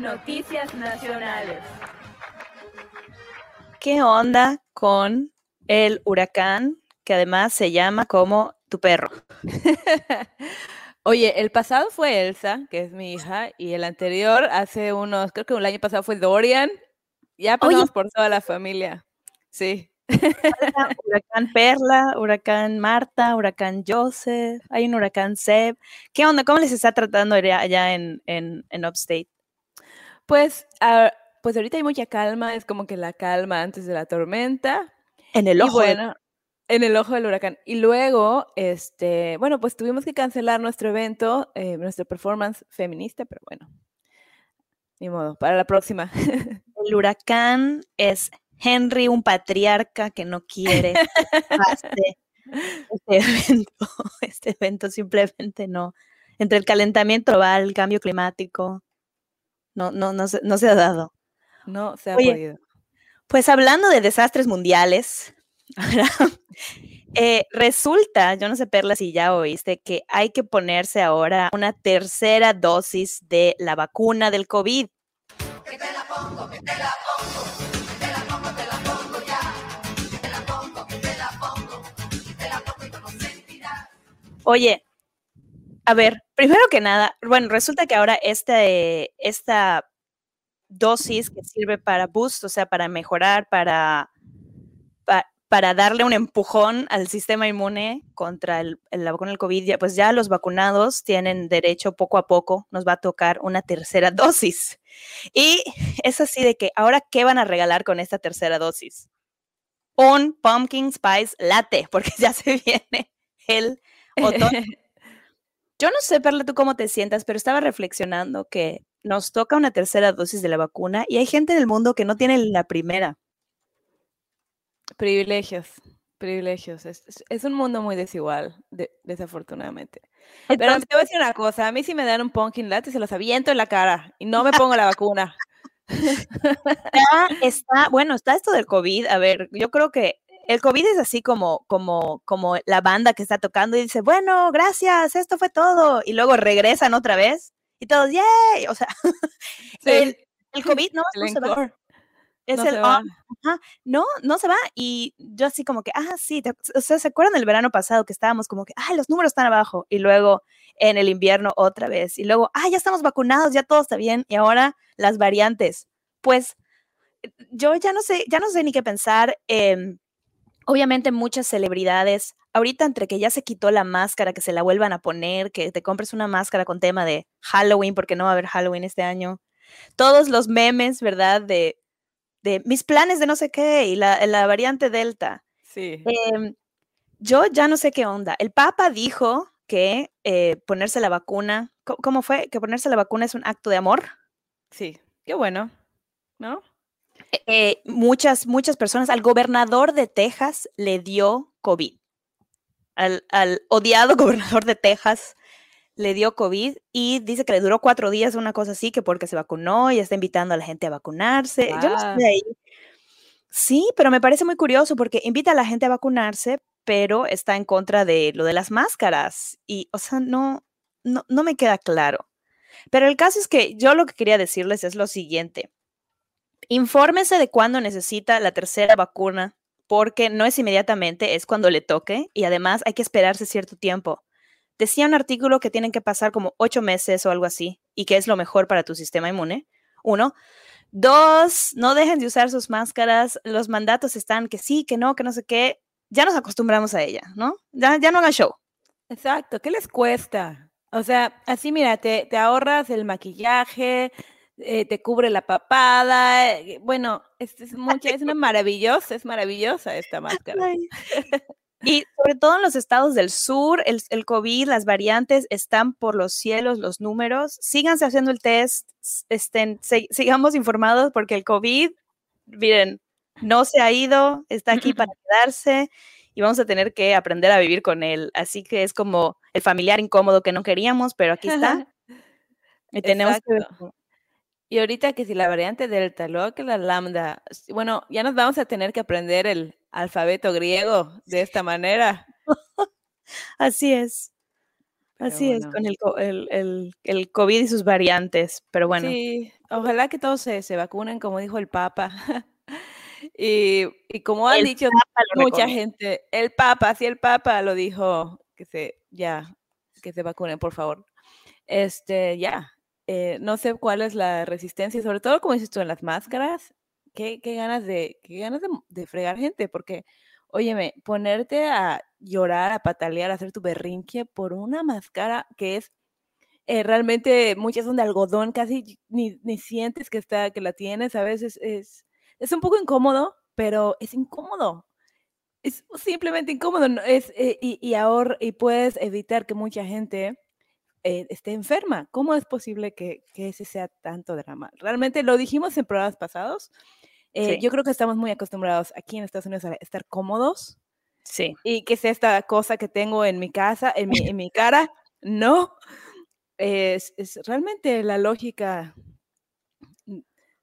Noticias Nacionales. ¿Qué onda con el huracán que además se llama como tu perro? Oye, el pasado fue Elsa, que es mi hija, y el anterior, hace unos, creo que el año pasado fue Dorian. Ya pasamos por toda la familia. Sí. huracán Perla, huracán Marta, huracán Joseph, hay un huracán Seb. ¿Qué onda? ¿Cómo les está tratando allá en, en, en Upstate? Pues, ah, pues ahorita hay mucha calma, es como que la calma antes de la tormenta. En el ojo. bueno, en el ojo del huracán. Y luego, este, bueno, pues tuvimos que cancelar nuestro evento, eh, nuestra performance feminista, pero bueno, ni modo, para la próxima. El huracán es Henry, un patriarca que no quiere este, este evento. Este evento simplemente no. Entre el calentamiento global, el cambio climático, no, no, no, se, no se ha dado. No se ha podido. Pues hablando de desastres mundiales, eh, resulta, yo no sé, Perla, si ya oíste, que hay que ponerse ahora una tercera dosis de la vacuna del COVID. Que te la pongo, que te la pongo. Oye, a ver, primero que nada, bueno, resulta que ahora este, esta dosis que sirve para boost, o sea, para mejorar, para, para, darle un empujón al sistema inmune contra el, del COVID, pues ya los vacunados tienen derecho poco a poco, nos va a tocar una tercera dosis. Y es así de que ahora, ¿qué van a regalar con esta tercera dosis? Un pumpkin spice latte, porque ya se viene el otoño. Yo no sé, Perla, tú cómo te sientas, pero estaba reflexionando que nos toca una tercera dosis de la vacuna y hay gente en el mundo que no tiene la primera. Privilegios, privilegios. Es, un mundo muy desigual, desafortunadamente. pero te voy a decir una cosa, a mí si me dan un pumpkin latte se los aviento en la cara y no me pongo la vacuna. está, bueno, está esto del COVID. A ver, yo creo que el COVID es así como, como, como la banda que está tocando y dice, bueno, gracias, esto fue todo. Y luego regresan otra vez y todos, ¡yay! O sea, el, COVID no, se va. Es no el, se va. no, no se va. Y yo así como que, ah, sí, o sea, ¿se acuerdan del verano pasado que estábamos como que, ah, los números están abajo? Y luego en el invierno otra vez. Y luego, ah, ya estamos vacunados, ya todo está bien. Y ahora las variantes. Pues yo ya no sé, ya no sé ni qué pensar. Eh, Obviamente muchas celebridades, ahorita entre que ya se quitó la máscara, que se la vuelvan a poner, que te compres una máscara con tema de Halloween, porque no va a haber Halloween este año. Todos los memes, ¿verdad? De, de mis planes de no sé qué y la, la variante Delta. Sí. Em, yo ya no sé qué onda. El Papa dijo que eh, ponerse la vacuna, ¿cómo fue? Que ponerse la vacuna es un acto de amor. Sí, qué bueno, ¿no? Eh, muchas, muchas personas, al gobernador de Texas le dio COVID. Al, odiado gobernador de Texas le dio COVID y dice que le duró cuatro días, una cosa así, que porque se vacunó y está invitando a la gente a vacunarse. Yo no sé Sí, pero me parece muy curioso porque invita a la gente a vacunarse, pero está en contra de lo de las máscaras. Y, o sea, no, no, no me queda claro. Pero el caso es que yo lo que quería decirles es lo siguiente. Infórmese de cuándo necesita la tercera vacuna, porque no es inmediatamente, es cuando le toque y además hay que esperarse cierto tiempo. Decía un artículo que tienen que pasar como ocho meses o algo así y que es lo mejor para tu sistema inmune. Uno. Dos, no dejen de usar sus máscaras. Los mandatos están que sí, que no, que no sé qué. Ya nos acostumbramos a ella, ¿no? Ya, ya no hagan show. Exacto. ¿Qué les cuesta? O sea, así mira, te, te ahorras el maquillaje, eh, te cubre la papada. Eh, bueno, es, es, mucha, es una maravillosa, es maravillosa esta máscara. Y sobre todo en los estados del sur, el, el, COVID, las variantes están por los cielos, los números. Síganse haciendo el test, estén, sigamos informados porque el COVID, miren, no se ha ido, está aquí para quedarse y vamos a tener que aprender a vivir con él. Así que es como el familiar incómodo que no queríamos, pero aquí está. Y tenemos que y ahorita que si la variante delta, luego que la lambda, bueno, ya nos vamos a tener que aprender el alfabeto griego de esta manera. Así es. Así es, con el, el, el, COVID y sus variantes, pero bueno. Sí, ojalá que todos se, se vacunen, como dijo el Papa. y, y, como han dicho mucha gente, el Papa, sí, el Papa lo dijo, que se, ya, que se vacunen, por favor. Este, ya, eh, no sé cuál es la resistencia, sobre todo como dices tú en las máscaras, qué, ganas, de, qué ganas de fregar gente, porque Óyeme, ponerte a llorar, a patalear, a hacer tu berrinche por una máscara que es eh, realmente muchas son de algodón, casi ni, ni, sientes que está, que la tienes, a veces es, es un poco incómodo, pero es incómodo. Es simplemente incómodo. Es, eh, y, y, ahora, y puedes evitar que mucha gente eh, esté enferma. ¿Cómo es posible que, que, ese sea tanto drama? Realmente lo dijimos en programas pasados. Eh, yo creo que estamos muy acostumbrados aquí en Estados Unidos a estar cómodos. Sí. Y que es esta cosa que tengo en mi casa, en mi, en mi cara. No. Es, es, realmente la lógica.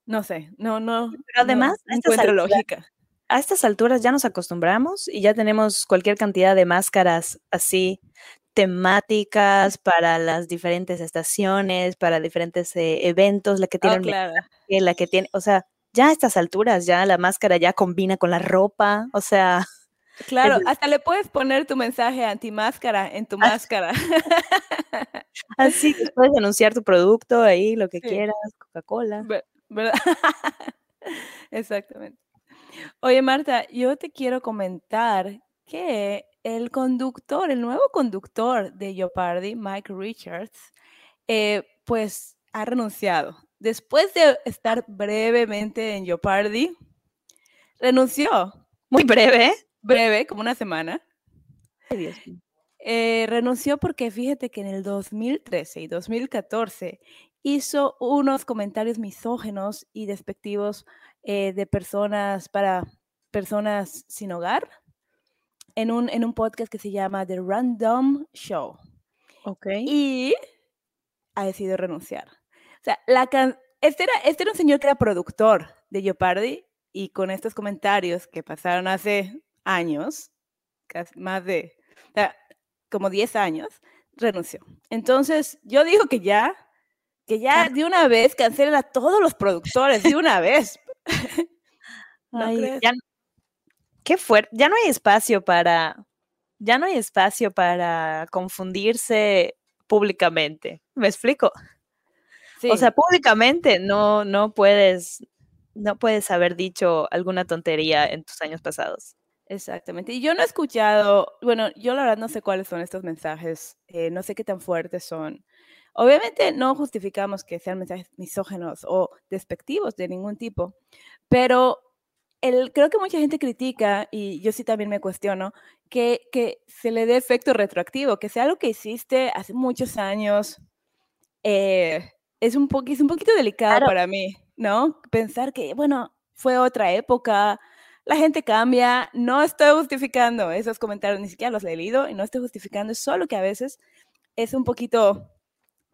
No sé, no, no. Pero además, no encuentro lógica. A estas alturas ya nos acostumbramos y ya tenemos cualquier cantidad de máscaras así temáticas para las diferentes estaciones, para diferentes eh, eventos, la que tiene oh, claro. la que tiene, o sea, ya a estas alturas, ya la máscara ya combina con la ropa, o sea. Claro, hasta le puedes poner tu mensaje anti-máscara en tu Ah. máscara. Así, puedes anunciar tu producto ahí, lo que Sí. quieras, Coca-Cola. Ve- ¿Verdad? Exactamente. Oye, Marta, yo te quiero comentar que el conductor, el nuevo conductor de Jeopardy, Mike Richards, eh, pues ha renunciado. Después de estar brevemente en Jeopardy, renunció. Muy breve, ¿eh? Breve, como una semana. Ay, Dios mío. Eh, renunció porque fíjate que en el 2013 y 2014 hizo unos comentarios misógenos y despectivos eh, de personas para personas sin hogar en un, en un podcast que se llama The Random Show Ok. y ha decidido renunciar. O sea, la can- este, era, este era un señor que era productor de Jeopardy y con estos comentarios que pasaron hace años, casi más de, o sea, como 10 años, renunció. Entonces, yo digo que ya, que ya de una vez cancelen a todos los productores, de una vez. ¿No Ay, ya, qué fuerte. Ya no hay espacio para, ya no hay espacio para confundirse públicamente. ¿Me explico? Sí, O sea, públicamente no, no puedes, no puedes haber dicho alguna tontería en tus años pasados. exactamente. Y yo no he escuchado, bueno, yo la verdad no sé cuáles son estos mensajes, eh, no sé qué tan fuertes son. Obviamente no justificamos que sean mensajes misógenos o despectivos de ningún tipo, pero el, creo que mucha gente critica, y yo sí también me cuestiono, que, que se le dé efecto retroactivo, que sea algo que hiciste hace muchos años. eh, es, un poqui- es un poquito delicado Claro. para mí, ¿no? Pensar que, bueno, fue otra época, la gente cambia, no estoy justificando esos comentarios, ni siquiera los he leído y no estoy justificando, es solo que a veces es un poquito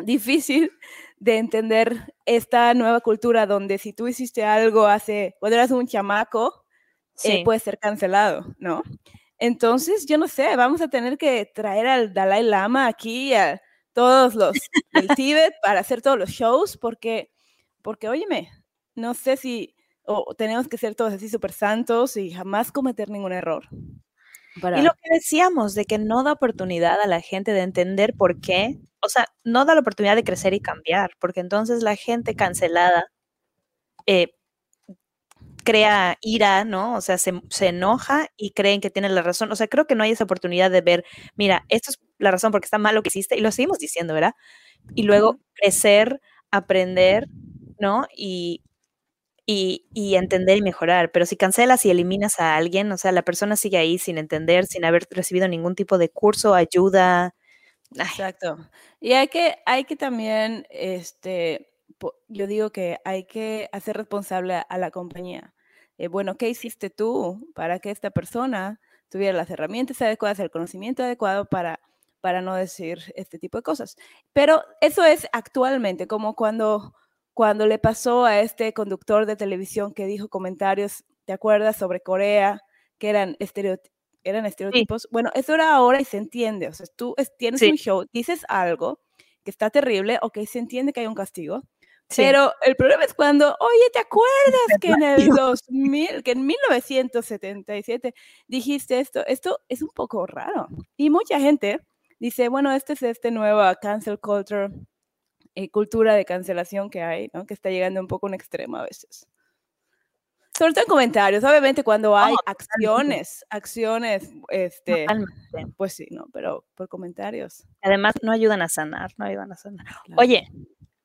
difícil de entender esta nueva cultura donde si tú hiciste algo hace, cuando eras un chamaco, eh, Sí. puede ser cancelado, ¿no? Entonces, yo no sé, vamos a tener que traer al Dalai Lama aquí, a todos los del Tíbet, para hacer todos los shows, porque, porque, óyeme, no sé si o tenemos que ser todos así súper santos y jamás cometer ningún error. Para... Y lo que decíamos de que no da oportunidad a la gente de entender por qué, o sea, no da la oportunidad de crecer y cambiar, porque entonces la gente cancelada eh, crea ira, ¿no? O sea, se, se enoja y creen que tienen la razón. O sea, creo que no hay esa oportunidad de ver, mira, esto es la razón porque está mal lo que hiciste, y lo seguimos diciendo, ¿verdad? Y luego crecer, aprender, ¿no? Y, y, entender y mejorar. Pero si cancelas y eliminas a alguien, o sea, la persona sigue ahí sin entender, sin haber recibido ningún tipo de curso, ayuda. Ay, Exacto. Y hay que, hay que también, este, yo digo que hay que hacer responsable a la compañía. Eh, bueno, ¿qué hiciste tú para que esta persona tuviera las herramientas adecuadas, el conocimiento adecuado para, para no decir este tipo de cosas? Pero eso es actualmente, como cuando, cuando le pasó a este conductor de televisión que dijo comentarios, ¿te acuerdas? Sobre Corea, que eran estereotipos eran estereotipos. Bueno, eso era ahora y se entiende. O sea, tú es- tienes Sí. un show, dices algo que está terrible, ok, se entiende que hay un castigo. Sí. Pero el problema es cuando, oye, ¿te acuerdas que en el 2000, que en 1977 dijiste esto? Esto es un poco raro. Y mucha gente dice, bueno, este es este nueva cancel culture, eh, cultura de cancelación que hay, ¿no? Que está llegando un poco a un extremo a veces. Sobre todo en comentarios, obviamente cuando hay totalmente. acciones, acciones, este, Totalmente. pues sí, ¿no? Pero por comentarios. Además, no ayudan a sanar, no ayudan a sanar. claro. Oye,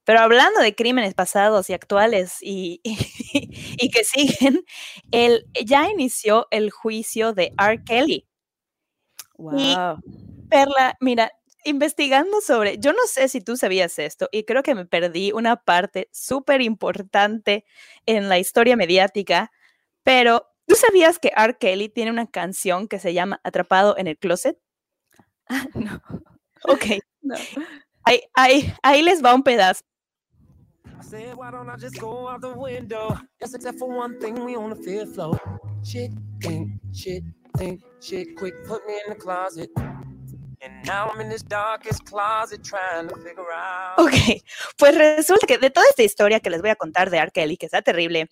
pero hablando de crímenes pasados y actuales y, y que siguen, el, ya inició el juicio de R. Kelly. Wow. Perla, mira, investigando sobre, yo no sé si tú sabías esto y creo que me perdí una parte súper importante en la historia mediática, pero ¿tú sabías que R. Kelly tiene una canción que se llama Atrapado en el Closet? no, Ok, no. ahí, ahí, ahí les va un pedazo. I said, why don't I just go out the window? Yes, except for one thing, we on the fifth floor. Shit, think, shit, think, shit, quick, put me in the closet. Ok, pues resulta que de toda esta historia que les voy a contar de R. Kelly, que está terrible,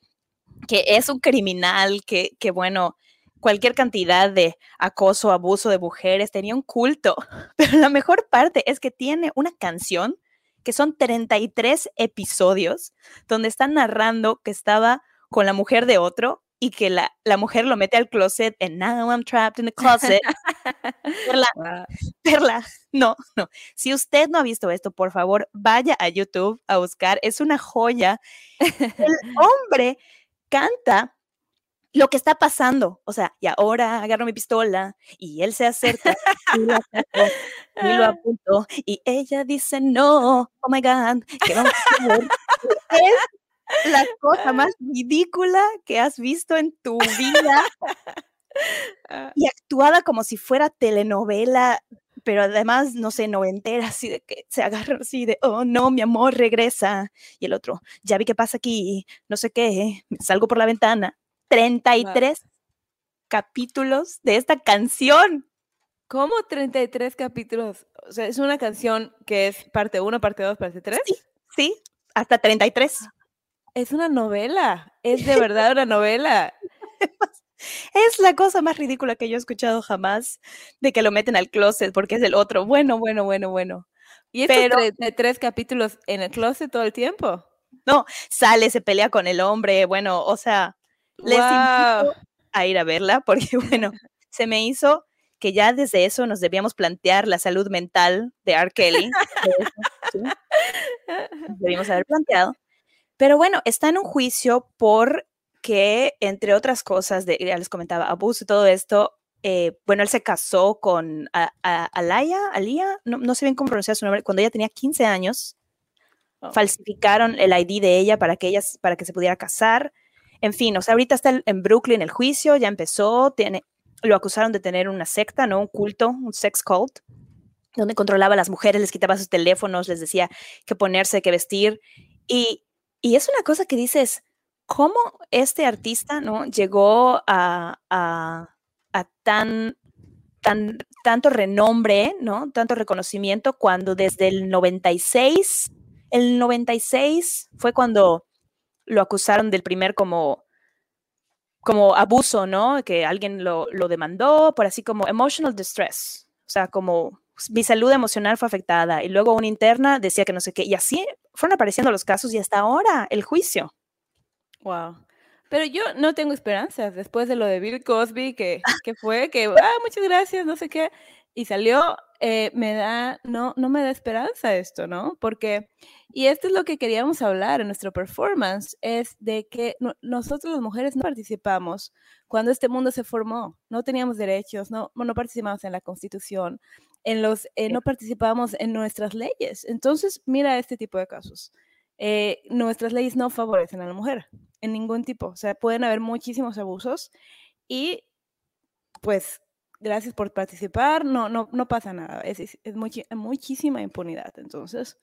que es un criminal, que, que bueno, cualquier cantidad de acoso, abuso de mujeres, tenía un culto, pero la mejor parte es que tiene una canción que son 33 episodios donde está narrando que estaba con la mujer de otro y que la, la mujer lo mete al closet and now I'm trapped in the closet. Perla, Wow. Perla, no, no. Si usted no ha visto esto, por favor, vaya a YouTube a buscar. Es una joya. El hombre canta lo que está pasando. O sea, y ahora agarro mi pistola y él se acerca y lo acerco y lo apunto y ella dice no, oh my God, ¿qué vamos a hacer? Es la cosa más ridícula que has visto en tu vida Ah, y actuada como si fuera telenovela, pero además, no sé, noventera, así de que se agarra así de, oh no, mi amor, regresa. Y el otro, ya vi qué pasa aquí, no sé qué, salgo por la ventana. 33 capítulos de esta canción. ¿Cómo 33 capítulos? O sea, es una canción que es parte 1, parte 2, parte 3. Sí, sí, hasta 33. Es una novela. Es de verdad una novela. Es la cosa más ridícula que yo he escuchado jamás, de que lo meten al closet porque es el otro. Bueno, bueno, bueno, bueno. Y estos Pero- 33 capítulos en el closet todo el tiempo. Sale, se pelea con el hombre, bueno, o sea, les invito a ir a verla porque, bueno, se me hizo que ya desde eso nos debíamos plantear la salud mental de R. Kelly. de debimos haber planteado. Pero bueno, está en un juicio porque, entre otras cosas, de, ya les comentaba, abuso y todo esto, eh, bueno, él se casó con a- a- Alaya, Alía, no, no sé bien cómo pronunciar su nombre, cuando ella tenía 15 años. Oh. Falsificaron el ID de ella para que ella, para que se pudiera casar. En fin, o sea, ahorita está en Brooklyn el juicio, ya empezó, tiene, lo acusaron de tener una secta, ¿no? Un culto, un sex cult, donde controlaba a las mujeres, les quitaba sus teléfonos, les decía qué ponerse, qué vestir. Y, y es una cosa que dices, ¿cómo este artista, ¿no? Llegó a, a- a tan, tan, tanto renombre, ¿no? Tanto reconocimiento cuando desde el 96, el 96 fue cuando lo acusaron del primer como como abuso, ¿no? Que alguien lo, lo demandó por así como emotional distress, o sea, como mi salud emocional fue afectada y luego una interna decía que no sé qué, y así fueron apareciendo los casos y hasta ahora el juicio. Wow. Pero yo no tengo esperanzas después de lo de Bill Cosby, que, que fue que, ah, muchas gracias, no sé qué, y salió, eh, me da, no, no me da esperanza esto, ¿no? Porque, y esto es lo que queríamos hablar en nuestro performance, es de que no- nosotros las mujeres no participamos cuando este mundo se formó, no teníamos derechos, no, no participamos en la constitución, en los, eh, no participamos en nuestras leyes. Entonces, mira este tipo de casos. Eh, nuestras leyes no favorecen a la mujer en ningún tipo. O sea, pueden haber muchísimos abusos y pues gracias por participar, no, no, no pasa nada. Es, es- es muchísima impunidad. Entonces,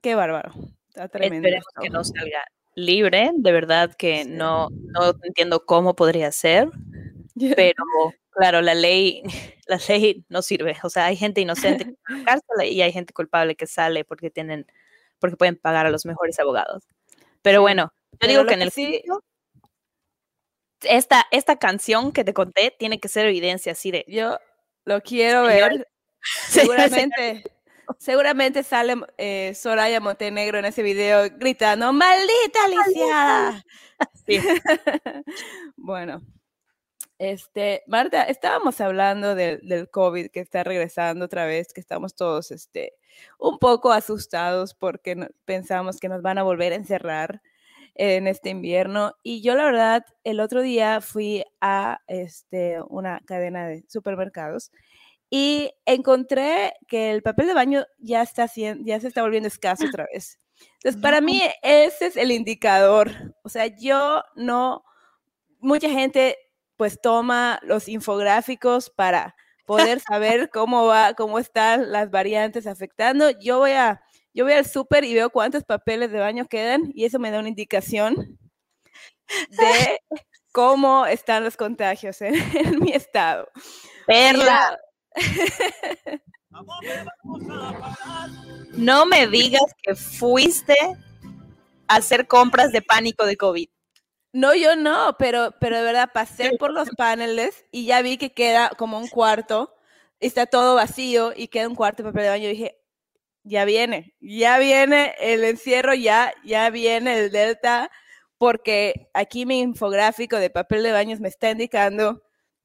qué bárbaro. Está tremendo. Esperemos que no salga libre, de verdad que Sí. no, no entiendo cómo podría ser, pero claro, la ley, la ley no sirve. O sea, hay gente inocente que en la cárcel y hay gente culpable que sale porque tienen, porque pueden pagar a los mejores abogados. Pero bueno, yo pero digo que en el sí- juicio, esta, esta canción que te conté tiene que ser evidencia así de Yo lo quiero Señor- ver. Seguramente, seguramente sale eh, Soraya Montenegro en ese video gritando, ¡Maldita lisiada! Sí. bueno, este, Marta, estábamos hablando del, del COVID que está regresando otra vez, que estamos todos este, un poco asustados porque no- pensamos que nos van a volver a encerrar en este invierno. Y yo la verdad, el otro día fui a este, una cadena de supermercados y encontré que el papel de baño ya está ya se está volviendo escaso otra vez. Entonces, para mí ese es el indicador. O sea, yo no, mucha gente pues toma los infográficos para poder saber cómo va, cómo están las variantes afectando. Yo voy a, yo voy al súper y veo cuántos papeles de baño quedan y eso me da una indicación de cómo están los contagios en, en mi estado. perla. No me digas que fuiste a hacer compras de pánico de COVID. No, yo no, pero, pero de verdad pasé por los paneles y ya vi que queda como un cuarto, está todo vacío y queda un cuarto de papel de baño. Y dije, ya viene, ya viene el encierro, ya, ya viene el delta, porque aquí mi infográfico de papel de baños me está indicando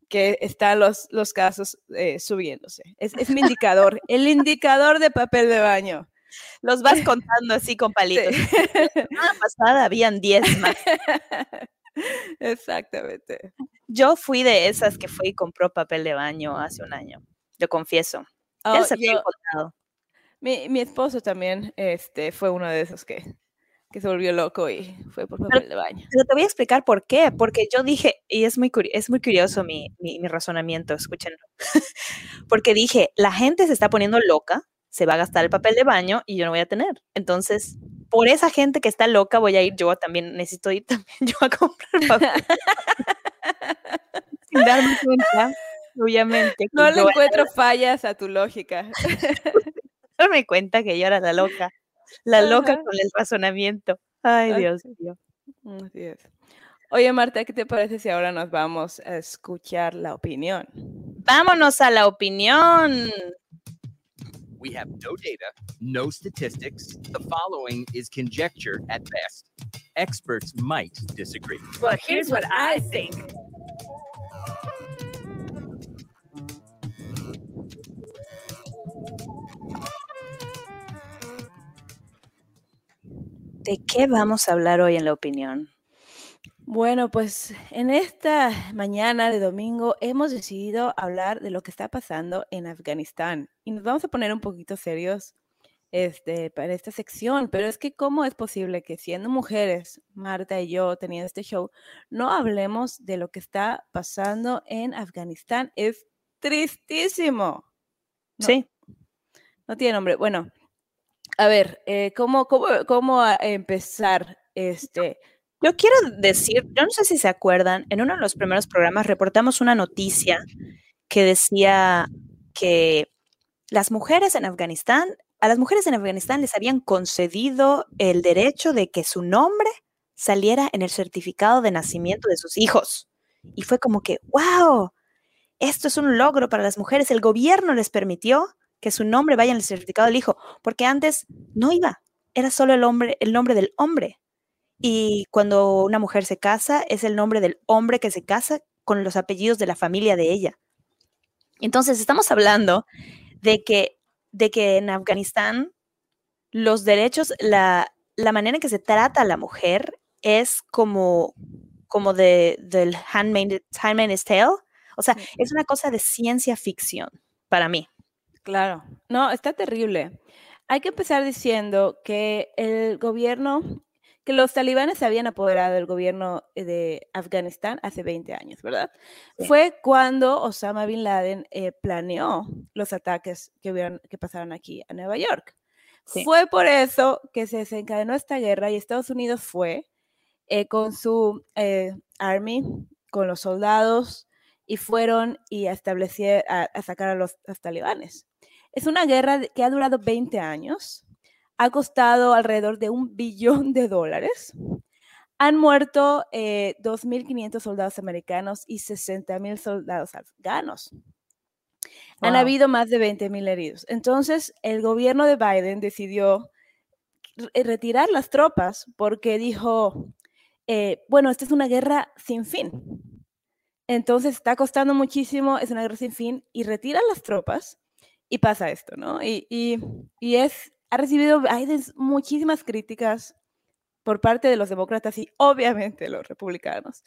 que están los, los casos eh, subiéndose. Es, es mi indicador, el indicador de papel de baño. Los vas contando así con palitos. Sí. La pasada habían 10 más. Exactamente. Yo fui de esas que fui y compró papel de baño hace un año. Lo confieso. Ya Oh, se yo- contado. Mi, mi esposo también este, fue uno de esos que, que se volvió loco y fue por papel de baño. Pero te voy a explicar por qué. Porque yo dije, y es muy, es muy curioso mi, mi, mi razonamiento, escúchenlo. Porque dije, la gente se está poniendo loca, se va a gastar el papel de baño y yo no voy a tener. Entonces, por esa gente que está loca, voy a ir yo también, necesito ir también yo a comprar papel. Sin darme cuenta, obviamente. No le encuentro fallas a tu lógica. darme cuenta que yo era la loca. La loca Ajá. con el razonamiento. Ay, Dios mío. Así es. Oye, Marta, ¿qué te parece si ahora nos vamos a escuchar la opinión? Vámonos a la opinión. We have no data, no statistics. The following is conjecture at best. Experts might disagree. But here's what I think. ¿De qué vamos a hablar hoy en la opinión? Bueno, pues en esta mañana de domingo hemos decidido hablar de lo que está pasando en Afganistán y nos vamos a poner un poquito serios este, para esta sección, pero es que cómo es posible que siendo mujeres, Marta y yo teniendo este show, no hablemos de lo que está pasando en Afganistán. Es tristísimo. No. Sí. No tiene nombre. Bueno, a ver, eh, ¿cómo, cómo, cómo empezar este? Yo quiero decir, yo no sé si se acuerdan, en uno de los primeros programas reportamos una noticia que decía que las mujeres en Afganistán, a las mujeres en Afganistán les habían concedido el derecho de que su nombre saliera en el certificado de nacimiento de sus hijos. Y fue como que, wow, esto es un logro para las mujeres. El gobierno les permitió que su nombre vaya en el certificado del hijo, porque antes no iba, era solo el, hombre, el nombre del hombre. Y cuando una mujer se casa, es el nombre del hombre que se casa con los apellidos de la familia de ella. Entonces, estamos hablando de que, de que en Afganistán los derechos, la, la manera en que se trata a la mujer es como, como de, del Handmaid, Handmaid's Tale. O sea, es una cosa de ciencia ficción para mí. Claro, no, está terrible. Hay que empezar diciendo que el gobierno, que los talibanes se habían apoderado del gobierno eh, de Afganistán hace 20 años, ¿verdad? Sí. Fue cuando Osama Bin Laden eh, planeó los ataques que, hubieron, que pasaron aquí a Nueva York. Sí. Fue por eso que se desencadenó esta guerra y Estados Unidos fue eh, con su eh, army, con los soldados y fueron y establecieron a, a sacar a los, los talibanes. Es una guerra que ha durado 20 años, ha costado alrededor de un billón de dólares. Han muerto eh, 2.500 soldados americanos y 60.000 soldados afganos. Han habido más de 20.000 heridos. Entonces, el gobierno de Biden decidió re- retirar las tropas porque dijo, eh, bueno, esta es una guerra sin fin. Entonces está costando muchísimo, es una guerra sin fin, y retiran las tropas y pasa esto, ¿no? Y, y- y es, ha recibido muchísimas críticas por parte de los demócratas y obviamente los republicanos.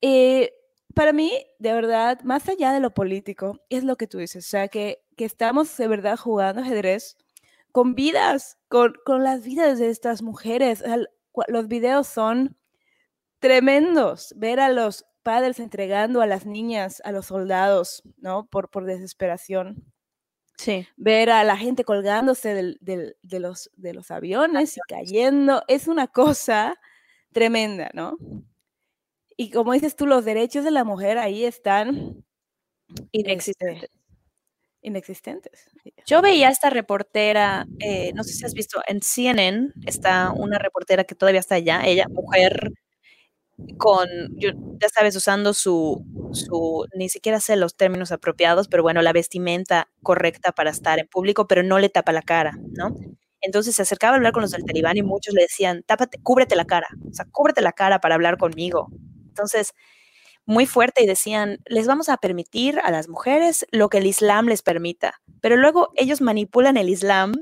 Eh, para mí, de verdad, más allá de lo político, es lo que tú dices, o sea, que, estamos de verdad jugando ajedrez con vidas, con, las vidas de estas mujeres. Los videos son tremendos, ver a los padres entregando a las niñas, a los soldados, ¿no? Por desesperación. Sí. Ver a la gente colgándose del- del- de, los, de los aviones y cayendo, es una cosa tremenda, ¿no? Y como dices tú, los derechos de la mujer ahí están Inexistente. este, inexistentes. Yo veía a esta reportera, eh, no sé si has visto, en CNN está una reportera que todavía está allá, ella, mujer, con, yo- ya sabes, usando su, su, ni siquiera sé los términos apropiados, pero bueno, la vestimenta correcta para estar en público, pero no le tapa la cara, ¿no? Entonces se acercaba a hablar con los del talibán y muchos le decían, tápate, cúbrete la cara, o sea, cúbrete la cara para hablar conmigo. Entonces, muy fuerte y decían, les vamos a permitir a las mujeres lo que el Islam les permita, pero luego ellos manipulan el Islam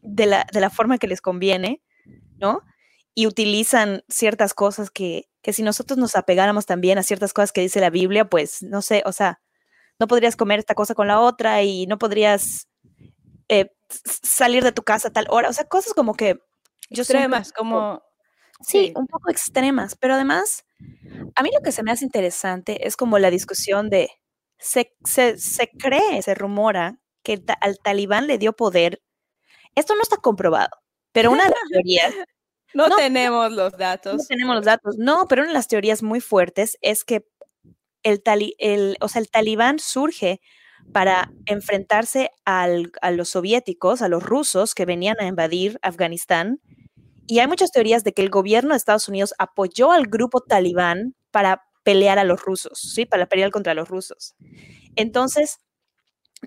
de la, de la forma que les conviene, ¿no? Y utilizan ciertas cosas que, que si nosotros nos apegáramos también a ciertas cosas que dice la Biblia, pues no sé, o sea, no podrías comer esta cosa con la otra y no podrías eh, salir de tu casa a tal hora, o sea, cosas como que yo Extremas, digo, como... Sí, Sí. un poco extremas, pero además, a mí lo que se me hace interesante es como la discusión de, se, se, se cree, se rumora que ta- al talibán le dio poder. Esto no está comprobado, pero una de las teorías, No, No, tenemos los no datos. tenemos los datos, no, pero una de las teorías muy fuertes es que el, tali- el, o sea, el talibán surge para enfrentarse al- a los soviéticos, a los rusos que venían a invadir Afganistán. Y hay muchas teorías de que el gobierno de Estados Unidos apoyó al grupo talibán para pelear a los rusos, ¿sí? Para pelear contra los rusos. Entonces,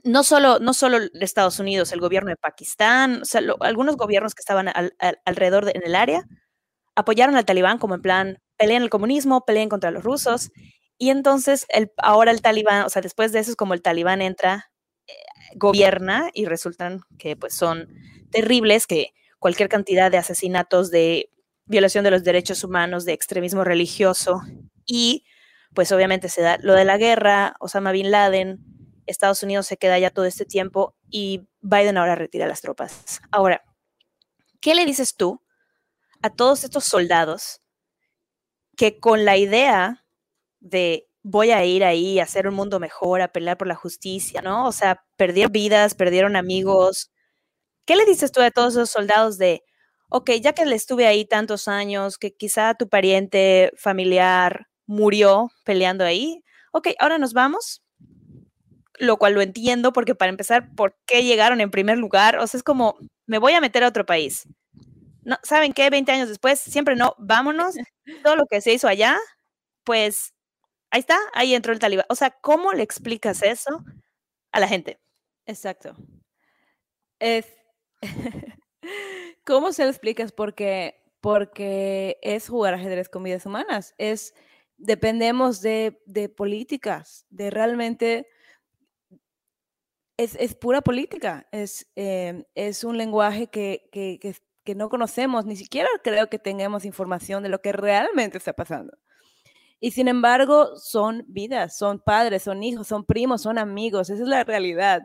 no solo, no solo Estados Unidos, el gobierno de Pakistán, o sea, lo- algunos gobiernos que estaban al- al- alrededor de- en el área apoyaron al talibán como en plan, peleen el comunismo, peleen contra los rusos. Y entonces, el, ahora el talibán, o sea, después de eso es como el talibán entra, eh, gobierna y resultan que pues son terribles, que cualquier cantidad de asesinatos, de violación de los derechos humanos, de extremismo religioso y pues obviamente se da lo de la guerra, Osama Bin Laden, Estados Unidos se queda ya todo este tiempo y Biden ahora retira las tropas. Ahora, ¿qué le dices tú a todos estos soldados que con la idea de voy a ir ahí a hacer un mundo mejor, a pelear por la justicia, ¿no? O sea, perdieron vidas, perdieron amigos. ¿Qué le dices tú a todos esos soldados de, ok, ya que le estuve ahí tantos años, que quizá tu pariente familiar murió peleando ahí, ok, ahora nos vamos? Lo cual lo entiendo porque para empezar, ¿por qué llegaron en primer lugar? O sea, es como, me voy a meter a otro país. No, ¿saben qué? 20 años después, siempre no, vámonos. Todo lo que se hizo allá, pues ahí está, ahí entró el talibán. O sea, ¿cómo le explicas eso a la gente? Exacto. Es... ¿Cómo se lo explicas? Porque, porque es jugar ajedrez con vidas humanas. Es, dependemos de, de políticas, de realmente... Es, es pura política, es, eh, es un lenguaje que, que, que, que no conocemos, ni siquiera creo que tengamos información de lo que realmente está pasando. Y sin embargo, son vidas, son padres, son hijos, son primos, son amigos, esa es la realidad.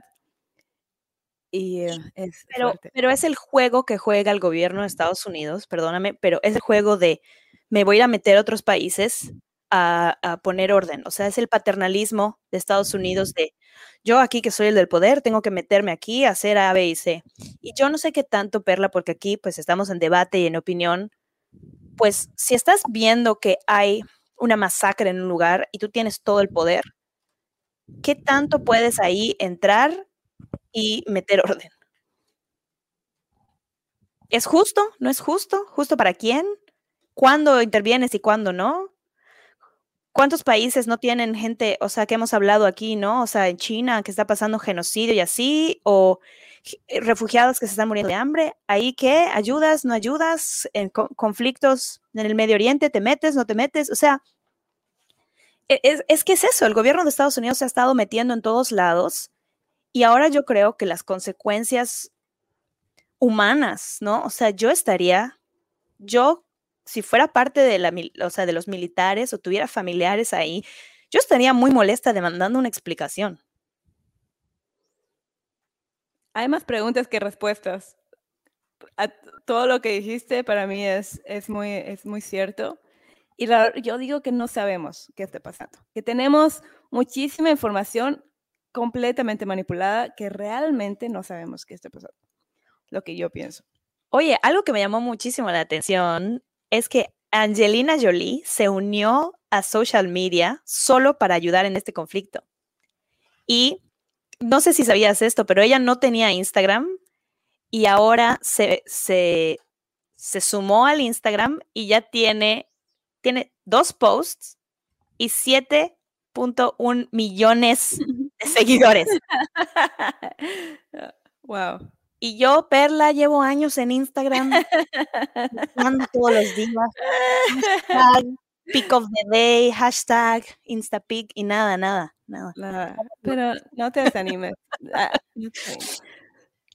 Y eh, es Pero, fuerte. pero es el juego que juega el gobierno de Estados Unidos, perdóname, pero es el juego de me voy a meter a otros países a, a poner orden. O sea, es el paternalismo de Estados Unidos de yo aquí que soy el del poder, tengo que meterme aquí a hacer A, B y C. Y yo no sé qué tanto, Perla, porque aquí pues estamos en debate y en opinión. Pues si estás viendo que hay una masacre en un lugar y tú tienes todo el poder, ¿qué tanto puedes ahí entrar y meter orden? ¿Es justo? ¿No es justo? ¿Justo para quién? ¿Cuándo intervienes y cuándo no? ¿Cuántos países no tienen gente, o sea, que hemos hablado aquí, ¿no? O sea, en China, que está pasando genocidio y así, o eh, refugiados que se están muriendo de hambre. ¿Ahí qué? ¿Ayudas? ¿No ayudas? ¿En co- conflictos en el Medio Oriente? ¿Te metes? ¿No te metes? O sea, e- es, es que es eso, el gobierno de Estados Unidos se ha estado metiendo en todos lados y ahora yo creo que las consecuencias humanas, ¿no? O sea, yo estaría, yo, si fuera parte de, la, o sea, de los militares o tuviera familiares ahí, yo estaría muy molesta demandando una explicación. Hay más preguntas que respuestas. A todo lo que dijiste para mí es, es, muy, es muy cierto. Y la- yo digo que no sabemos qué está pasando, que tenemos muchísima información completamente manipulada que realmente no sabemos qué está pasando. Lo que yo pienso. Oye, algo que me llamó muchísimo la atención es que Angelina Jolie se unió a social media solo para ayudar en este conflicto. Y no sé si sabías esto, pero ella no tenía Instagram y ahora se, se, se sumó al Instagram y ya tiene, tiene dos posts y 7.1 millones de seguidores. wow. Y yo, Perla, llevo años en Instagram, buscando todos los días. Hashtag pick of the day, hashtag Instapic y nada, nada, nada. Nada, pero no te desanimes. Ah. Pues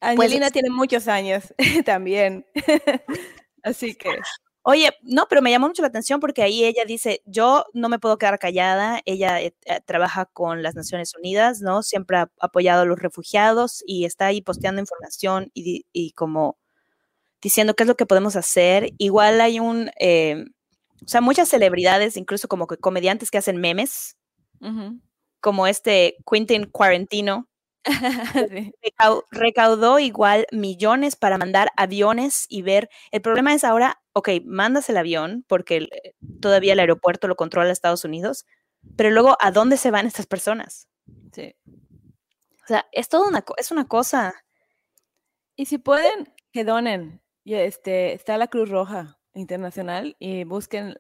Angelina tiene muchos años también. Así que Oye, no, pero me llamó mucho la atención porque ahí ella dice, yo no me puedo quedar callada, ella eh, eh, trabaja con las Naciones Unidas, ¿no? Siempre ha apoyado a los refugiados y está ahí posteando información y, como diciendo qué es lo que podemos hacer. Igual hay un, eh, o sea, muchas celebridades, incluso como que comediantes que hacen memes, como este Quentin Quarantino, Sí. recaudó igual millones para mandar aviones y ver. El problema es ahora, ok, mandas el avión porque eh, todavía el aeropuerto lo controla Estados Unidos, pero luego, ¿a dónde se van estas personas? Sí. O sea, es toda una, es una cosa. Y si pueden, que donen. Este, está la Cruz Roja Internacional y busquen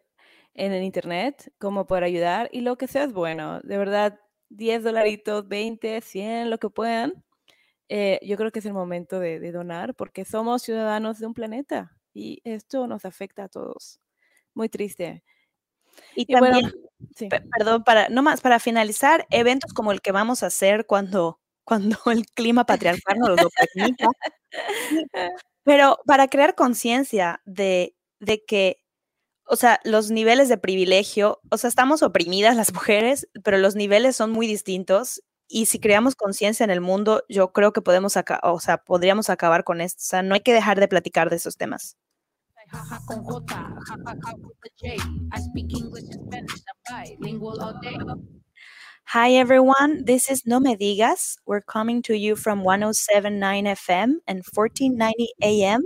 en el internet cómo poder ayudar y lo que sea es bueno. De verdad, 10 dolaritos, 20, 100, lo que puedan. eh, yo creo que es el momento de, de donar porque somos ciudadanos de un planeta y esto nos afecta a todos. Muy triste. Y, Y bueno, también, sí. pe- perdón, para, no más, para finalizar, eventos como el que vamos a hacer cuando, cuando el clima patriarcal nos lo permita, pero para crear conciencia de, de que, o sea, los niveles de privilegio, o sea, estamos oprimidas las mujeres, pero los niveles son muy distintos. Y si creamos conciencia en el mundo, yo creo que podemos, o sea, podríamos acabar con esto. O sea, no hay que dejar de platicar de esos temas. Hi everyone, this is No Me Digas. We're coming to you from 1079 FM and 1490 AM,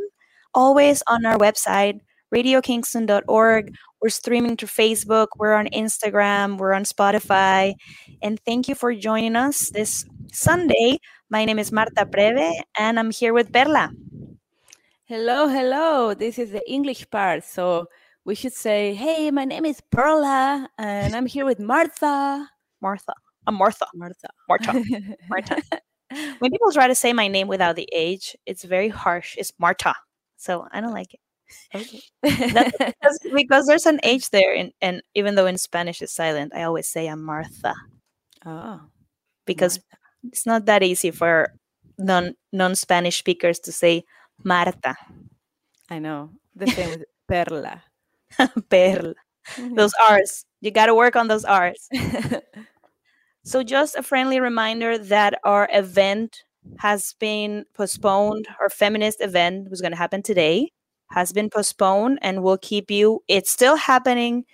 always on our website, radiokingston.org. We're streaming to Facebook, we're on Instagram, we're on Spotify. And thank you for joining us this Sunday. My name is Marta Preve and I'm here with Perla. Hello, hello. This is the English part. So we should say, hey, my name is Perla and I'm here with Martha. Martha. I'm Martha. Martha. Marta. Marta. when people try to say my name without the H, it's very harsh. It's Marta. So I don't like it. Okay. because, because there's an H there, and, and even though in Spanish it's silent, I always say I'm Martha oh, because it's not that easy for non non Spanish speakers to say Marta, I know. The same with Perla. Perla. Mm-hmm. Those R's, you got to work on those R's. So, just a friendly reminder that our event has been postponed. Our feminist event was going to happen today, has been postponed, and we'll keep you. It's still happening.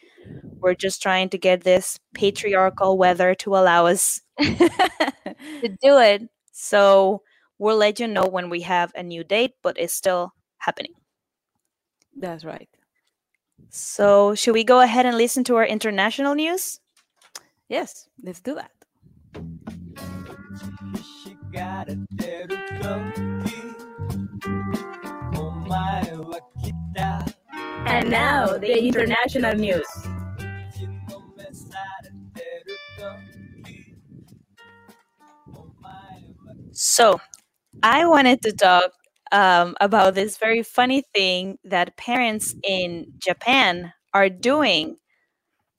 We're just trying to get this patriarchal weather to allow us to do it. So, we'll let you know when we have a new date, but it's still happening. That's right. So, should we go ahead and listen to our international news? Yes, let's do that. And now, the international news. So, I wanted to talk um, about this very funny thing that parents in Japan are doing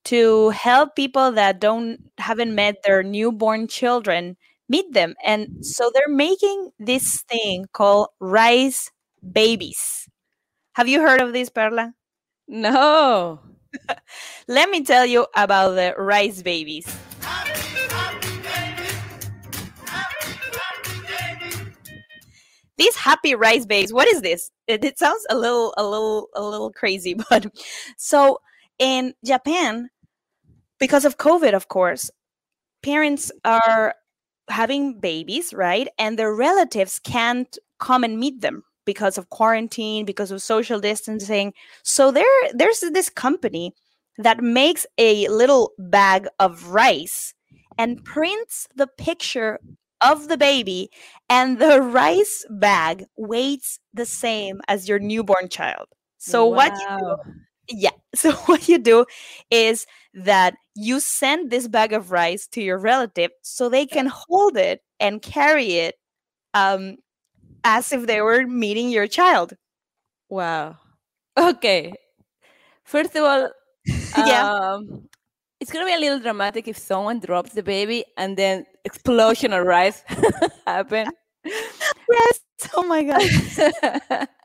to help people that don't haven't met their newborn children meet them. And so they're making this thing called rice babies. Have you heard of this, Perla? No. Let me tell you about the rice babies. These happy rice babies. What is this? It, it sounds a little, a little, a little crazy, but so in Japan, because of COVID, of course, parents are having babies, right? And their relatives can't come and meet them because of quarantine, because of social distancing. So there, there's this company that makes a little bag of rice and prints the picture of the baby, and the rice bag weighs the same as your newborn child. So what you do, yeah, so what you do is that you send this bag of rice to your relative so they can hold it and carry it um, as if they were meeting your child. Wow. Okay. First of all, Yeah. um, it's gonna be a little dramatic if someone drops the baby and then explosion of rice happen. Yes. Oh my god.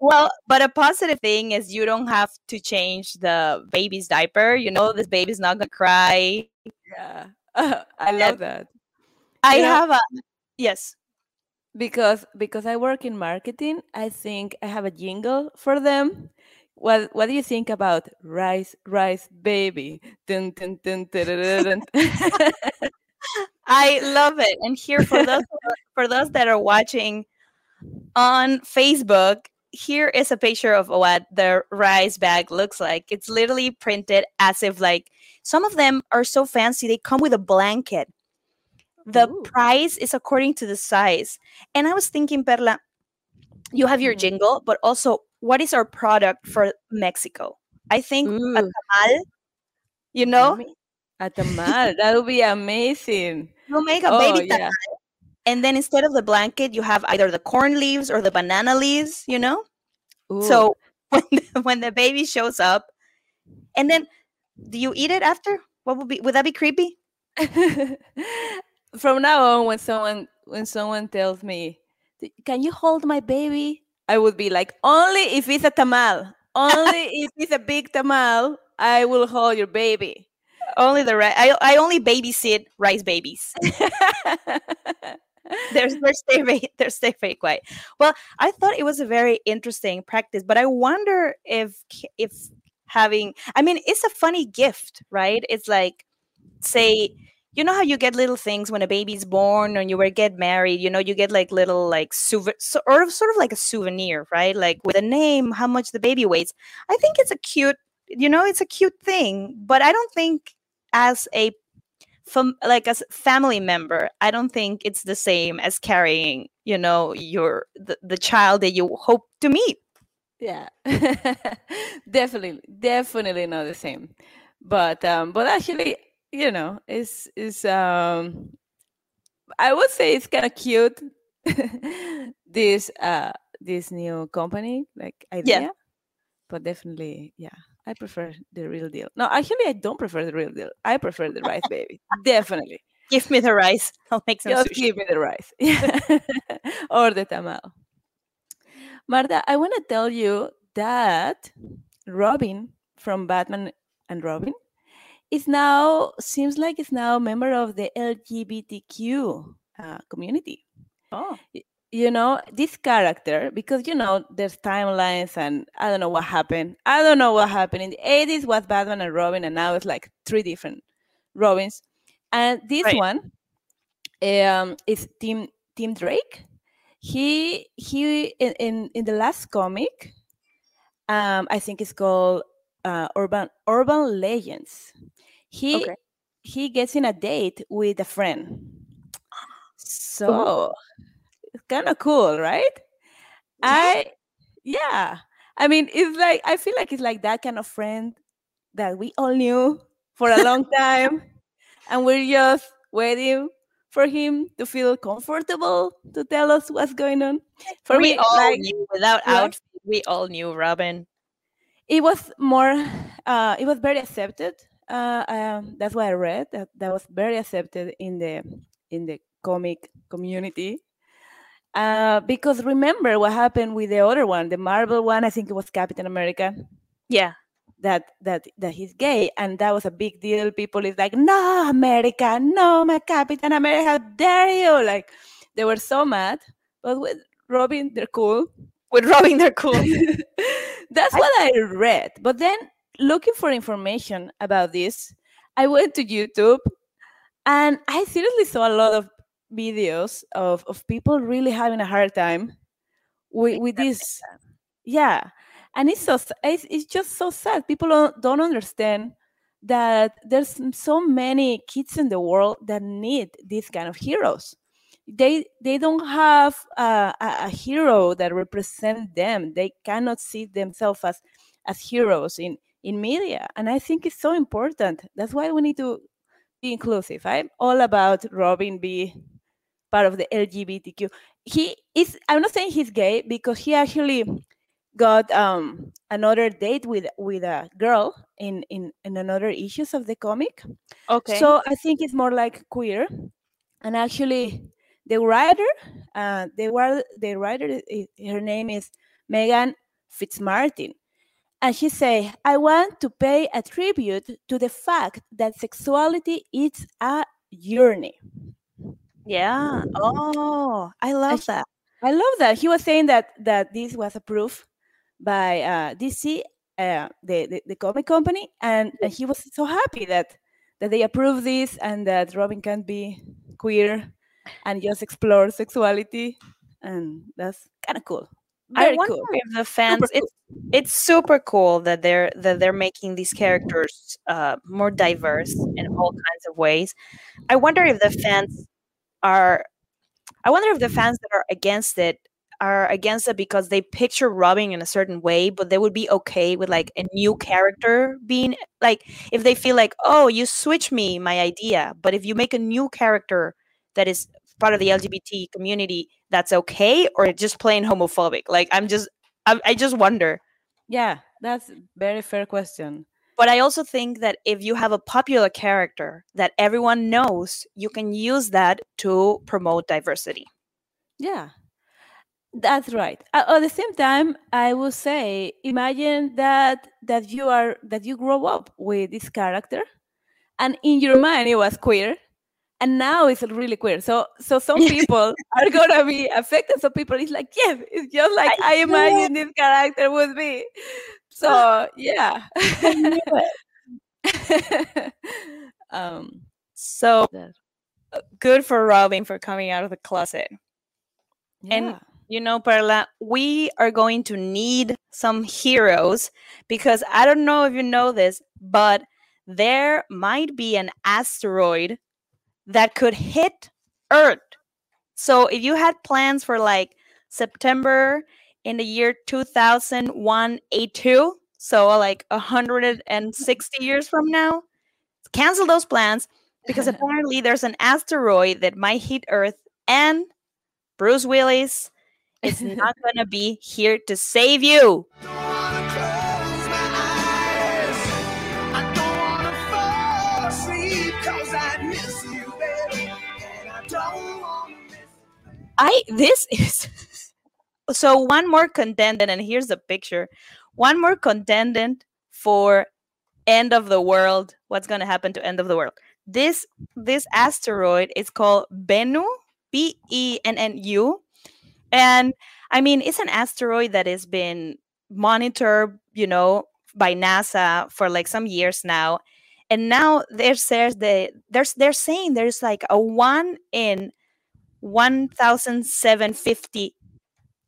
Well, but a positive thing is you don't have to change the baby's diaper. You know, this baby's not gonna cry. yeah, I love that I You know- have a yes. Because because I work in marketing. I think I have a jingle for them. What What do you think about rice rice baby? Dun, dun, dun, I love it. And here for those for those that are watching on Facebook, here is a picture of what the rice bag looks like. It's literally printed as if like some of them are so fancy they come with a blanket. The Ooh. price is according to the size. And I was thinking, Perla, you have your Mhm. jingle, but also what is our product for Mexico? I think a tamal, you know. A tamal. That would be amazing. you make a Oh, baby tamal yeah. and then instead of the blanket you have either the corn leaves or the banana leaves you know Ooh. so when the, when the baby shows up and then do you eat it after what would be would that be creepy from now on when someone when someone tells me can you hold my baby? I would be like only if it's a tamal. Only if it's a big tamal i will hold your baby. Only the ri- I, I only babysit rice babies. They're, they're stay very they're stay very quiet well i thought it was a very interesting practice but i wonder if if having i mean it's a funny gift right? It's like say you know how you get little things when a baby's born and you were get married you know you get like little like souvenir so, or sort of like a souvenir right? Like with a name how much the baby weighs. I think it's a cute you know it's a cute thing but i don't think as a fam- like as family member i don't think it's the same as carrying you know your the, the child that you hope to meet. Yeah. Definitely definitely not the same. But um but actually you know it's it's um i would say it's kind of cute this uh this new company like idea but definitely yeah i prefer the real deal. No actually i don't prefer the real deal. I prefer the rice baby definitely. Give me the rice i'll make some just sushi. give me the rice or the tamal. Marta i want to tell you that robin from batman and robin is now seems like it's now a member of the lgbtq uh, community. Oh. You know this character because you know there's timelines and i don't know what happened. I don't know what happened. In the 80s was batman and robin and now it's like three different robins. And this Right. one um is tim tim drake. He he in in, in the last comic um i think it's called uh urban urban legends he Okay. he gets in a date with a friend So it's kind of cool, right? I yeah. I mean, it's like I feel like it's like that kind of friend that we all knew for a long time, and we're just waiting for him to feel comfortable to tell us what's going on. For we me, all like, knew without yeah. outfit, we all knew Robin. it was more uh it was very accepted uh um, that's what i read that that was very accepted in the in the comic community uh because remember what happened with the other one the marvel one i think it was captain america Yeah. that that that he's gay and that was a big deal people is like no america no my captain america how dare you like they were so mad but with robin they're cool With Robin, they're cool. that's what I read. But then looking for information about this, I went to YouTube and I seriously saw a lot of videos of, of people really having a hard time with, with this. Yeah. And it's so it's, it's just so sad. People don't, don't understand that there's so many kids in the world that need these kind of heroes they they don't have a, a hero that represent them they cannot see themselves as as heroes in in media and i think it's so important that's why we need to be inclusive i'm all about robin be part of the lgbtq he is i'm not saying he's gay because he actually got um another date with with a girl in in in another issues of the comic Okay. so I think it's more like queer. And actually, the writer, uh, the the writer, her name is Megan Fitzmartin, and she say, "I want to pay a tribute to the fact that sexuality is a journey." yeah. Oh, I love sh- that. I love that. He was saying that that this was approved by uh, DC, uh, the, the the comic company, and, and he was so happy that that they approved this and that Robin can be queer and just explore sexuality, and that's kind of cool. I wonder cool. if the fans cool. it's it's super cool that they're that they're making these characters uh, more diverse in all kinds of ways. I wonder if the fans are I wonder if the fans that are against it are against it because they picture Robin in a certain way, but they would be okay with like a new character being like if they feel like, oh, you switch me my idea, but if you make a new character that is part of the LGBT community, that's okay, or just plain homophobic. Like I'm just I, I just wonder. Yeah, that's very fair question. But I also think that if you have a popular character that everyone knows, you can use that to promote diversity. Yeah, that's right. At the same time, I will say, imagine that that you are that you grow up with this character, and in your mind it was queer, and now it's really queer. So so some people are gonna be affected. Some people it's like, yes, it's just like I, imagine this character would be. So yeah. um. So good for Robin for coming out of the closet. yeah. And You know, Perla, we are going to need some heroes because I don't know if you know this, but there might be an asteroid that could hit Earth. So if you had plans for like September in the year 2001 so like 160 years from now, cancel those plans because apparently there's an asteroid that might hit Earth and Bruce Willis is not going to be here to save you. I this is so one more contendant, and here's the picture. One more contendant for end of the world. What's gonna happen to end of the world? This this asteroid is called Bennu, B E N N U, and I mean it's an asteroid that has been monitored, you know, by NASA for like some years now, and now there says the there's they're saying there's like a one in 1750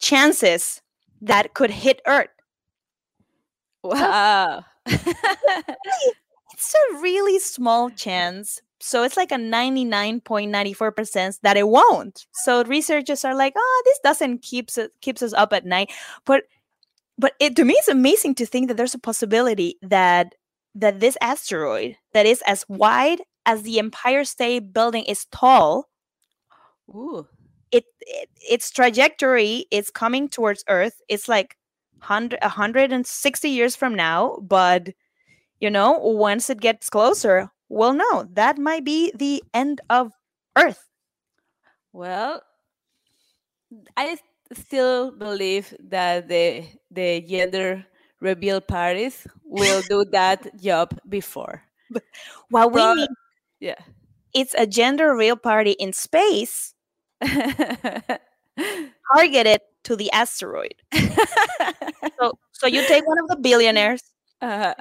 chances that could hit earth Wow. it's a really small chance. So it's like a 99.94% that it won't. So researchers are like, oh, this doesn't keeps keeps us up at night. But but it to me it's amazing to think that there's a possibility that that this asteroid that is as wide as the Empire State Building is tall, Ooh. it, it its trajectory is coming towards Earth. It's like 100, 160 years from now, but you know, once it gets closer, we'll know that might be the end of Earth. Well, I still believe that the the gender reveal parties will do that job before. What we Pro- need Yeah. It's a gender real party in space targeted to the asteroid. So so you take one of the billionaires Uh,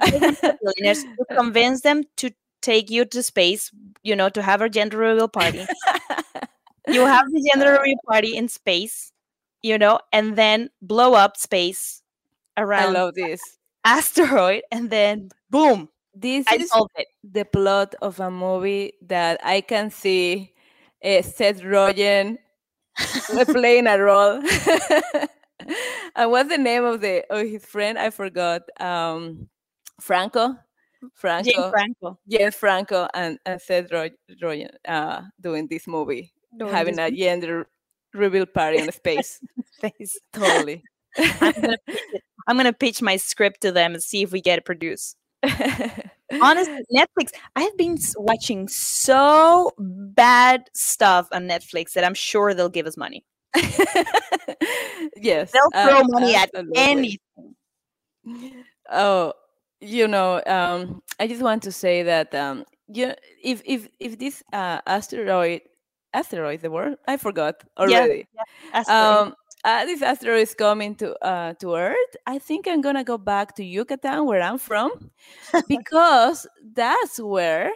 billionaires to convince them to take you to space, you know, to have a gender reveal party. you have the gender reveal party in space, you know, and then blow up space I around love this. asteroid, and then boom, This I is the plot of a movie that I can see uh, Seth Rogen playing a role. and what's the name of the of his friend? I forgot. Um, Franco. Franco. Franco James Franco and, and Seth Ro- Rogen uh, doing this movie, doing having this a gender reveal party in space. face. totally. I'm gonna. I'm gonna pitch my script to them and see if we get it produced. Honestly, Netflix. I've been watching so bad stuff on Netflix that I'm sure they'll give us money. yes. They'll throw money at absolutely. anything. Oh, you know, um, I just want to say that um, you, if if if this uh, asteroid, asteroid, the word I forgot already. Asteroid. Um, uh, this asteroid is coming to uh, to Earth. I think I'm gonna go back to Yucatan, where I'm from, because that's where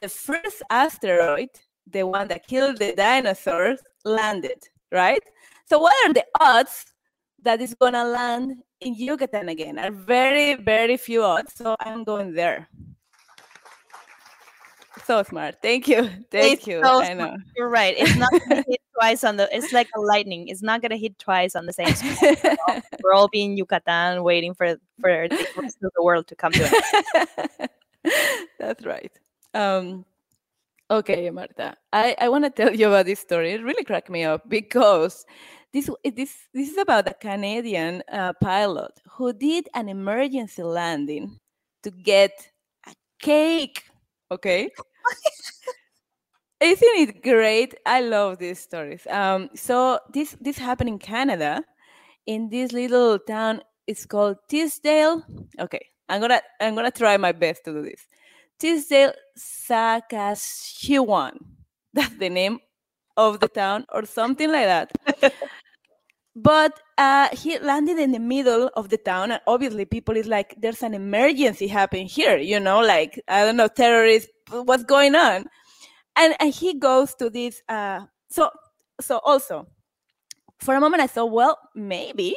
the first asteroid, the one that killed the dinosaurs, landed. Right. So, what are the odds that it's gonna land in Yucatan again? Are very very few odds. So I'm going there. So smart. Thank you. Thank It's you. so I smart. know. You're right. It's not gonna hit twice on the. It's like a lightning. It's not gonna hit twice on the same. spot. We're all being Yucatan, waiting for for the rest of the world to come to us. That's right. Um, okay, Marta. I, I want to tell you about this story. It really cracked me up because this this this is about a Canadian uh, pilot who did an emergency landing to get a cake. Okay. Isn't it great? I love these stories. Um, so this this happened in Canada, in this little town. It's called Tisdale. Okay, I'm gonna I'm gonna try my best to do this. Tisdale, Saskatchewan. That's the name of the town, or something like that. But uh, he landed in the middle of the town, and obviously people is like, "There's an emergency happening here," you know, like I don't know, terrorists. What's going on? And and he goes to this. Uh, so so also, for a moment I thought, well, maybe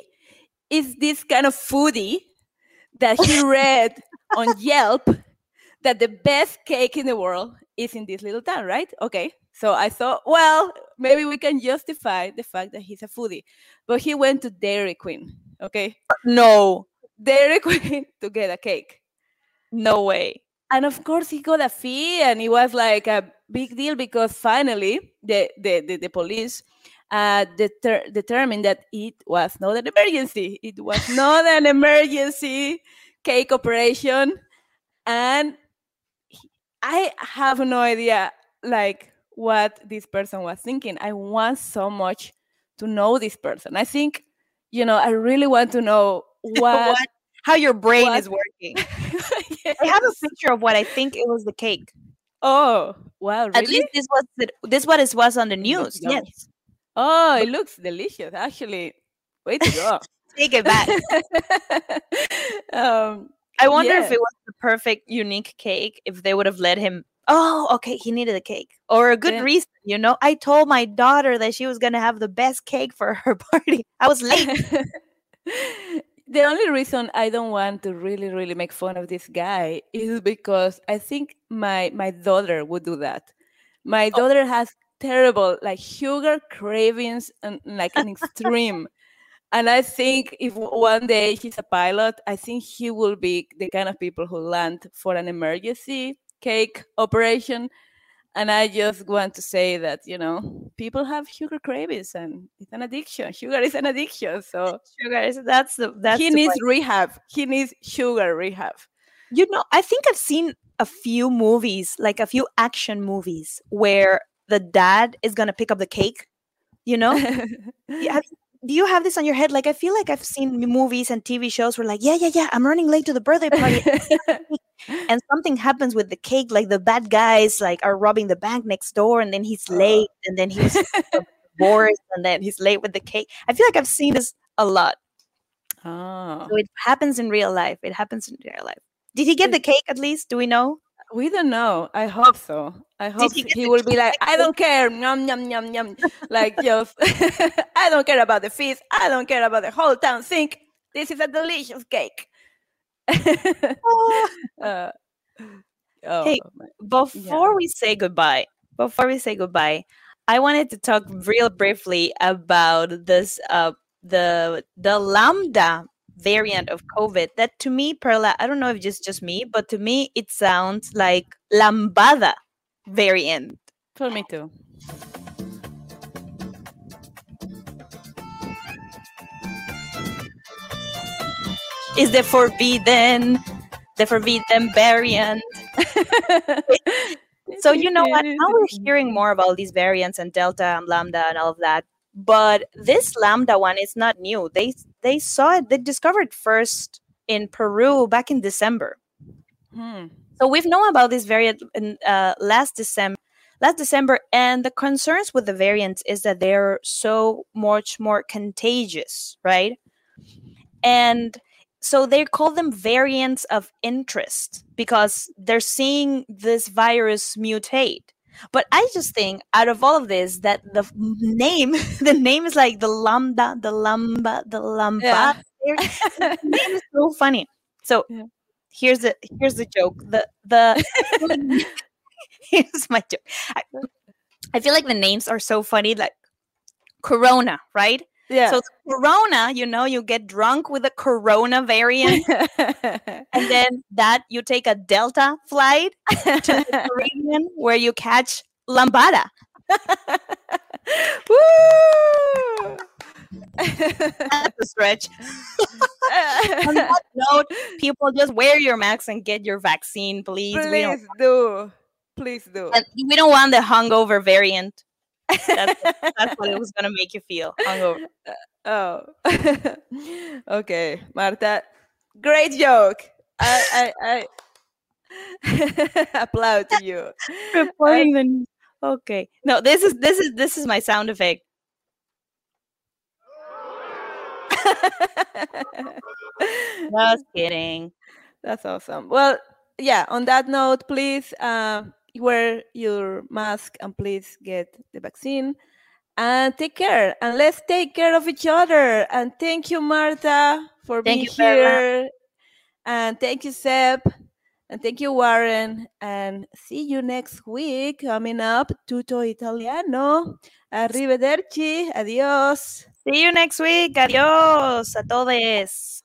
is this kind of foodie that he read on Yelp that the best cake in the world is in this little town, right? Okay. So I thought, well, maybe we can justify the fact that he's a foodie. But he went to Dairy Queen, okay? No, Dairy Queen to get a cake. no way. And of course, he got a fee, and it was like a big deal because finally the, the, the, the police uh, deter- determined that it was not an emergency. It was not an emergency cake operation. And I have no idea, like, what this person was thinking. I want so much to know this person. I think, you know, I really want to know what. What? How your brain what- is working. I have a picture of what I think it was the cake. Oh, wow. Really? At least this was the, this what it was on the news. Yes, Oh, it looks delicious, actually. Way to go. take it back. um, I wonder Yeah. if it was the perfect, unique cake. If they would have let him. Oh, okay, he needed a cake or a good Yeah. reason. You know, I told my daughter that she was gonna have the best cake for her party. I was late. the only reason I don't want to really, really make fun of this guy is because I think my my daughter would do that. My oh. daughter has terrible like sugar cravings and like an extreme. And I think if one day he's a pilot, I think he will be the kind of people who land for an emergency cake operation. And I just want to say that, you know, people have sugar cravings and it's an addiction. Sugar is an addiction. So Sugar is that's the that's he the needs point. rehab. He needs sugar rehab. You know, I think I've seen a few movies, like a few action movies, where the dad is gonna pick up the cake. You know, Yeah, have- do you have this on your head? Like, I feel like I've seen movies and TV shows where, like, yeah, yeah, yeah, I'm running late to the birthday party, and something happens with the cake. Like the bad guys, like, are robbing the bank next door, and then he's late, and then he's divorced, and then he's late with the cake. I feel like I've seen this a lot. oh. So it happens in real life. It happens in real life. Did he get the cake at least? Do we know? We don't know. I hope so. I hope he he, will be like, I don't care. Yum, yum, yum, yum. Like, just, I don't care about the feast. I don't care about the whole town. Think this is a delicious cake. uh, oh, Hey, Before we say goodbye, before we say goodbye, I wanted to talk real briefly about this uh the the lambda variant of COVID that to me, Perla, I don't know if it's just me, but to me it sounds like lambada variant. for me too. Is the forbidden the forbidden variant. So you know what? Now we're hearing more about these variants and delta and lambda and all of that. But this lambda one is not new. They they saw it. They discovered first in Peru back in December. Hmm. So we've known about this variant in uh, last December. Last December, and the concerns with the variants is that they're so much more contagious, right? And so they call them variants of interest because they're seeing this virus mutate. But I just think out of all of this, that the name, the name is like the lambda, the lamba, the lamba. Yeah. the name is so funny. So Yeah. here's the here's the joke. The the here's my joke. I, I feel like the names are so funny, like Corona, right? Yeah. So Corona, you know, you get drunk with a Corona variant, and then that you take a Delta flight to the Caribbean where you catch lambada. Woo! That's a stretch. On that note, people just wear your masks and get your vaccine, please. Please do. Please do. and we don't want the hungover variant. That's, that's what it was gonna make you feel hungover. Oh. okay, Marta. Great joke. I I, I applaud to you. Reporting the. Okay. No, this is this is this is my sound effect. Just kidding. That's awesome. Well, yeah, on that note, please uh, wear your mask and please get the vaccine and take care. And let's take care of each other. And thank you, Marta, for Thank being here. And thank you, Seb. And thank you, Warren. And see you next week. Coming up, Tutto Italiano. Arrivederci. Adios. See you next week. Adios a todos.